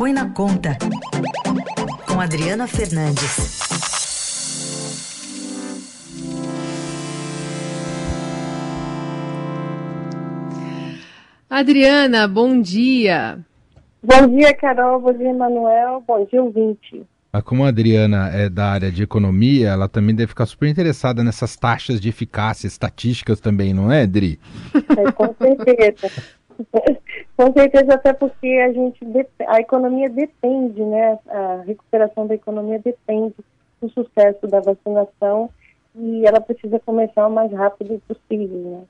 Põe na Conta, com Adriana Fernandes. Adriana, bom dia. Bom dia, Carol. Bom dia, Manuel. Bom dia, ouvinte. Ah, como a Adriana é da área de economia, ela também deve ficar super interessada nessas taxas de eficácia, estatísticas também, não é, Adri? É, com certeza. com certeza, até porque a gente a economia depende, né? A recuperação da economia depende do sucesso da vacinação e ela precisa começar o mais rápido possível, né?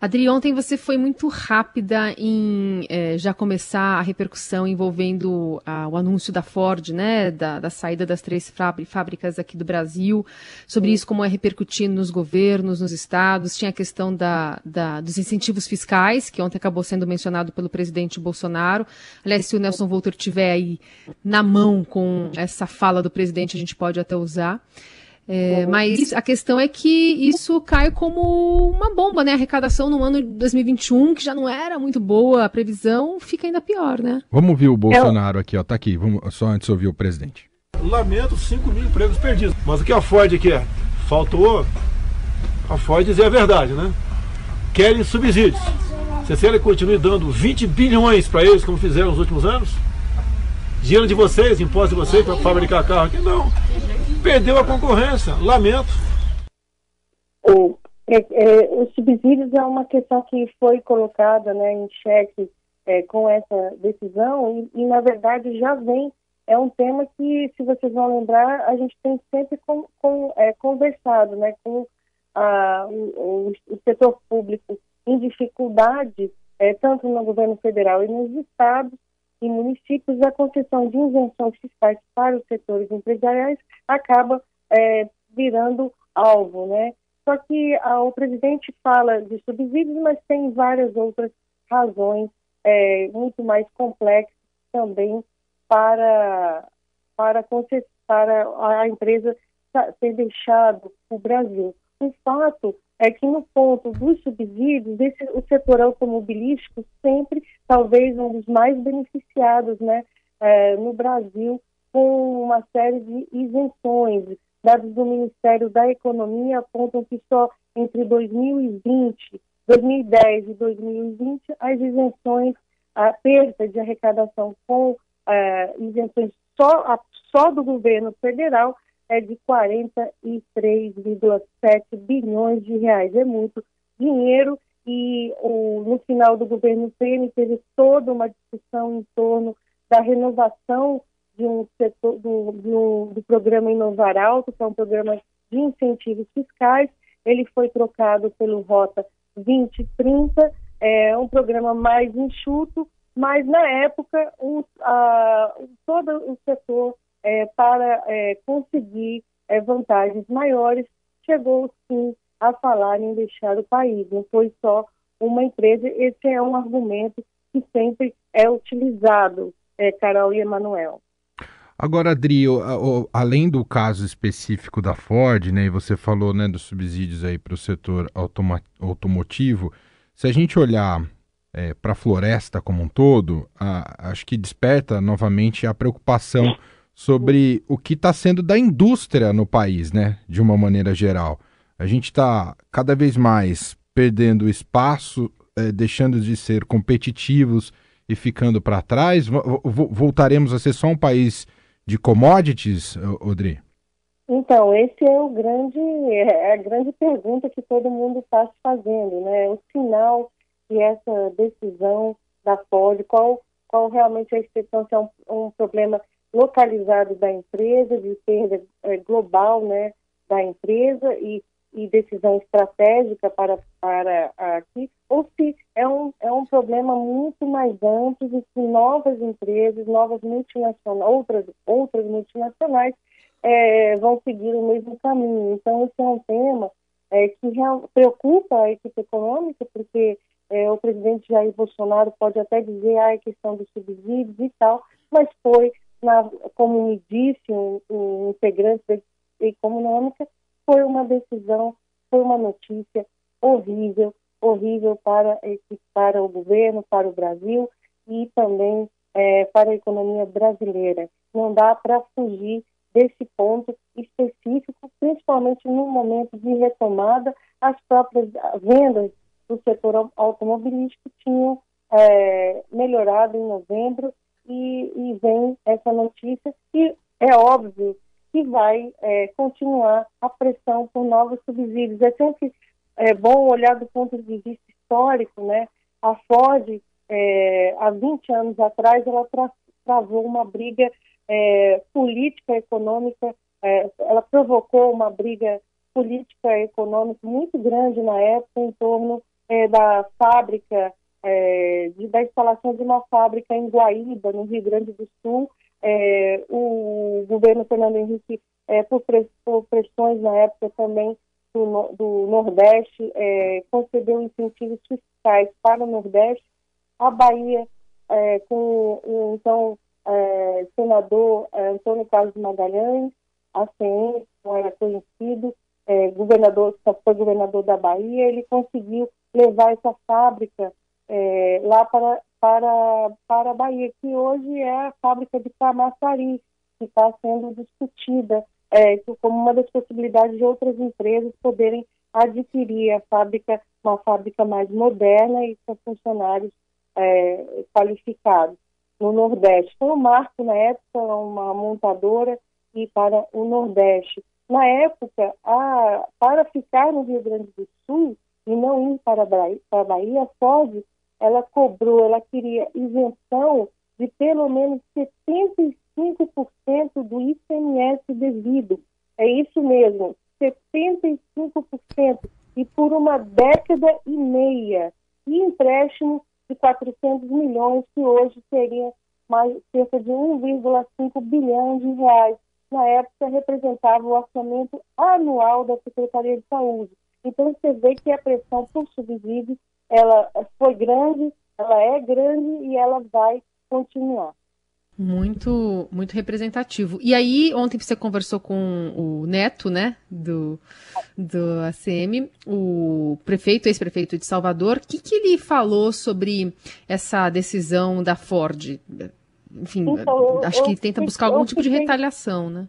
Adri, ontem você foi muito rápida em é, já começar a repercussão envolvendo a, o anúncio da Ford, né, da, da saída das três fábricas aqui do Brasil, sobre isso como é repercutindo nos governos, nos estados, tinha a questão da, da, dos incentivos fiscais, que ontem acabou sendo mencionado pelo presidente Bolsonaro. Aliás, se o Nelson Volter tiver aí na mão com essa fala do presidente, a gente pode até usar. É, mas a questão é que isso cai como uma bomba, né? A arrecadação no ano de 2021, que já não era muito boa, a previsão fica ainda pior, né? Vamos ouvir o Bolsonaro aqui, ó. Tá aqui, vamos, só antes de ouvir o presidente. Lamento 5 mil empregos perdidos. Mas o que a Ford quer? Faltou a Ford dizer a verdade, né? Querem subsídios. Se a CL continue dando 20 bilhões para eles, como fizeram nos últimos anos, dinheiro de vocês, imposto de vocês para fabricar carro aqui, não perdeu a concorrência. Lamento. O, é, é, os subsídios é uma questão que foi colocada né, em xeque é, com essa decisão e, e, na verdade, já vem. É um tema que, se vocês vão lembrar, a gente tem sempre com, com, é, conversado né, com a, o, o, setor público em dificuldade, é, tanto no governo federal e nos estados, e municípios, a concessão de isenções fiscais para os setores empresariais acaba é, virando alvo, né? Só que a, o presidente fala de subsídios, mas tem várias outras razões é, muito mais complexas também para para, para a empresa ter deixado o Brasil. O fato é que no ponto dos subsídios, esse, o setor automobilístico sempre, talvez um dos mais beneficiados né, é, no Brasil, com uma série de isenções. Dados do Ministério da Economia apontam que só entre 2020, 2010 e 2020, as isenções, a perda de arrecadação com é, isenções só, a, só do governo federal é de 43,7 bilhões de reais. É muito dinheiro e o, no final do governo Temer teve toda uma discussão em torno da renovação de um setor, do, do, do programa Inovar Alto, que é um programa de incentivos fiscais. Ele foi trocado pelo Rota 2030, é um programa mais enxuto, mas na época o, a, todo o setor é, para é, conseguir é, vantagens maiores, chegou sim a falar em deixar o país. Não foi só uma empresa, esse é um argumento que sempre é utilizado, é, Carol e Emanuel. Agora, Adri, além do caso específico da Ford, né, e você falou né, dos subsídios aí para o setor automotivo, se a gente olhar é, para a floresta como um todo, a, acho que desperta novamente a preocupação sobre o que está sendo da indústria no país, né? De uma maneira geral. A gente está cada vez mais perdendo espaço, é, deixando de ser competitivos e ficando para trás. Voltaremos a ser só um país de commodities, Odri? Então, esse é o grande, é a grande pergunta que todo mundo está se fazendo, né? O sinal que essa decisão da Ford, qual, qual realmente é a exceção, se é um, um problema localizado da empresa, de perda é, global né, da empresa e, e decisão estratégica para, para aqui, ou se é um, é um problema muito mais amplo e que novas empresas, novas multinacionais, outras, outras multinacionais é, vão seguir o mesmo caminho. Então, esse é um tema é, que preocupa a equipe econômica, porque é, o presidente Jair Bolsonaro pode até dizer ah, a questão dos subsídios e tal, mas foi na, como me disse um, um integrante da econômica, foi uma decisão, foi uma notícia horrível, horrível para, para o governo, para o Brasil e também é, para a economia brasileira. Não dá para fugir desse ponto específico, principalmente no momento de retomada, as próprias vendas do setor automobilístico tinham é, melhorado em novembro e, e, vem essa notícia e é óbvio que vai é, continuar a pressão por novos subsídios. É sempre é, bom olhar do ponto de vista histórico, né? A Ford, é, há 20 anos atrás, ela tra travou uma briga é, política econômica, é, ela provocou uma briga política econômica muito grande na época em torno é, da fábrica, é, de, da instalação de uma fábrica em Guaíba, no Rio Grande do Sul. É, o governo Fernando Henrique, é, por, pressões na época também do, do Nordeste, é, concedeu incentivos fiscais para o Nordeste. A Bahia, é, com o então senador Antônio Carlos Magalhães, ACM, como era conhecido, governador, foi governador da Bahia, ele conseguiu levar essa fábrica é, lá para, para, para a Bahia, que hoje é a fábrica de Camaçari, que está sendo discutida é, como uma das possibilidades de outras empresas poderem adquirir a fábrica, uma fábrica mais moderna e com funcionários é, qualificados no Nordeste. Foi um marco na época, uma montadora e para o Nordeste. Na época, a, para ficar no Rio Grande do Sul, e não ir para a Bahia, para a Bahia Ford, ela cobrou, ela queria isenção de pelo menos 75% do ICMS devido. É isso mesmo, 75%. E por uma década e meia. E empréstimo de 400 milhões, que hoje seria mais, cerca de 1,5 bilhão de reais. Na época, representava o orçamento anual da Secretaria de Saúde. Então você vê que a pressão por subsídios ela foi grande, ela é grande e ela vai continuar. Muito, muito representativo. E aí, ontem você conversou com o neto, né, do, do ACM, o prefeito, ex-prefeito de Salvador. O que, que ele falou sobre essa decisão da Ford? Enfim, então, acho que tenta buscar algum tipo de retaliação, né?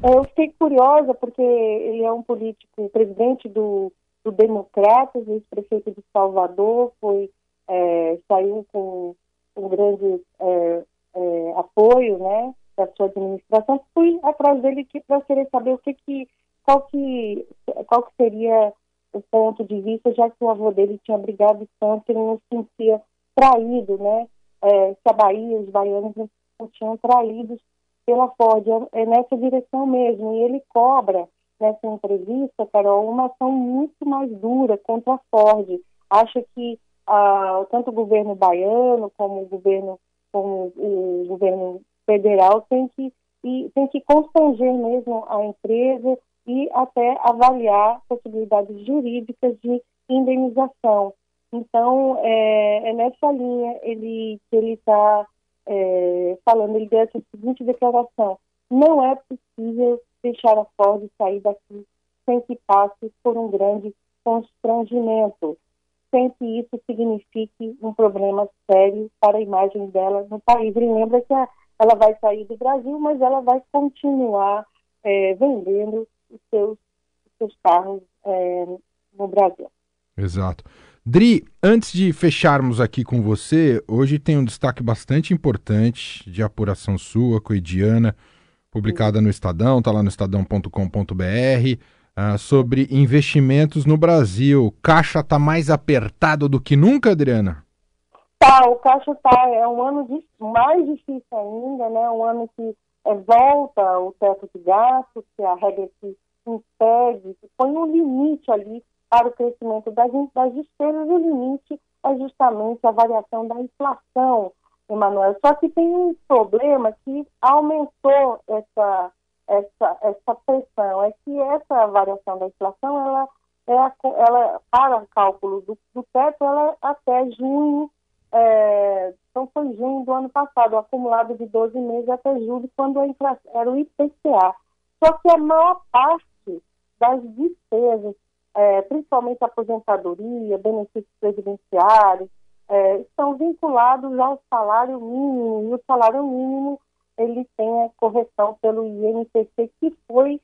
É, eu fiquei curiosa porque ele é um político, presidente do, do Democratas, ex-prefeito de Salvador, foi, é, saiu com um grande é, é, apoio né, da sua administração. Fui atrás dele para querer saber o que, que, qual, que, qual que seria o ponto de vista, já que o avô dele tinha brigado tanto, ele não se sentia traído, né? É, a Bahia, os baianos não tinham traídos pela Ford. É, é nessa direção mesmo. E ele cobra, nessa entrevista, Carol, uma ação muito mais dura contra a Ford. Acha que ah, tanto o governo baiano como o governo, como o governo federal tem que, e, tem que constranger mesmo a empresa e até avaliar possibilidades jurídicas de indenização. Então, é, é nessa linha ele, que ele está é, falando, ele deu essa seguinte declaração, não é possível deixar a Ford sair daqui sem que passe por um grande constrangimento, sem que isso signifique um problema sério para a imagem dela no país. E lembra que ela vai sair do Brasil, mas ela vai continuar é, vendendo os seus, os seus carros é, no Brasil. Exato. Dri, antes de fecharmos aqui com você, hoje tem um destaque bastante importante de apuração sua, coidiana, publicada no Estadão, está lá no estadão.com.br, uh, ah, sobre investimentos no Brasil. Caixa está mais apertado do que nunca, Adriana? Tá, o caixa está, é um ano de, mais difícil ainda, né? Um ano que é, volta o teto de gastos, que a regra que impede, que põe um limite ali para o crescimento das, das despesas, o limite é justamente a variação da inflação, Emanuel. Só que tem um problema que aumentou essa, essa, essa pressão, é que essa variação da inflação, ela, é ela para o cálculo do, do teto, ela é até junho, é, então foi junho do ano passado, acumulado de 12 meses até julho, quando a inflação era o IPCA. Só que a maior parte das despesas é, principalmente aposentadoria, benefícios previdenciários, é, estão vinculados ao salário mínimo, e o salário mínimo ele tem a correção pelo INPC, que foi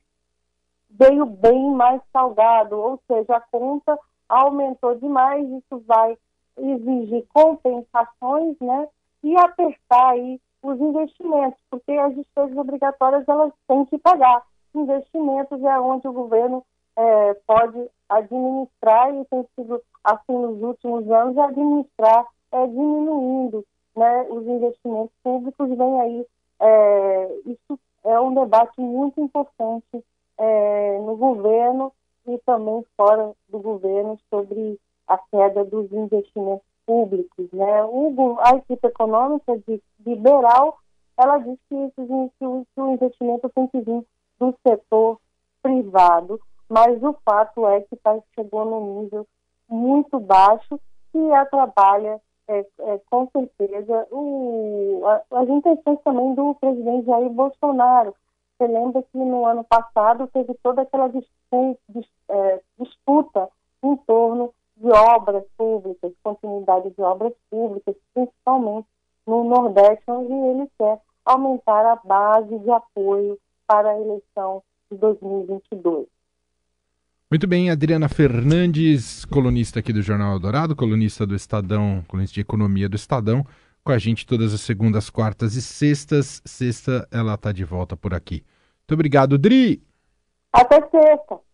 veio bem mais salgado, ou seja, a conta aumentou demais, isso vai exigir compensações, né, e apertar aí os investimentos, porque as despesas obrigatórias elas têm que pagar. Investimentos é onde o governo é, pode administrar e tem sido assim nos últimos anos administrar é, diminuindo né, os investimentos públicos vem aí é, isso é um debate muito importante é, no governo e também fora do governo sobre a queda dos investimentos públicos. Né? O, a equipe econômica de, liberal, ela diz que, esse, que, o, que o investimento tem que vir do setor privado, mas o fato é que tá, chegou num nível muito baixo e atrapalha, é, é, com certeza, o, a, as intenções também do presidente Jair Bolsonaro. Você lembra que no ano passado teve toda aquela disputa, é, disputa em torno de obras públicas, continuidade de obras públicas, principalmente no Nordeste, onde ele quer aumentar a base de apoio para a eleição de 2022. Muito bem, Adriana Fernandes, colunista aqui do Jornal Eldorado, colunista do Estadão, colunista de Economia do Estadão, com a gente todas as segundas, quartas e sextas. Sexta ela está de volta por aqui. Muito obrigado, Dri! Até sexta!